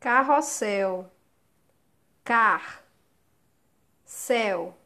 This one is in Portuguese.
carrossel, car, céu.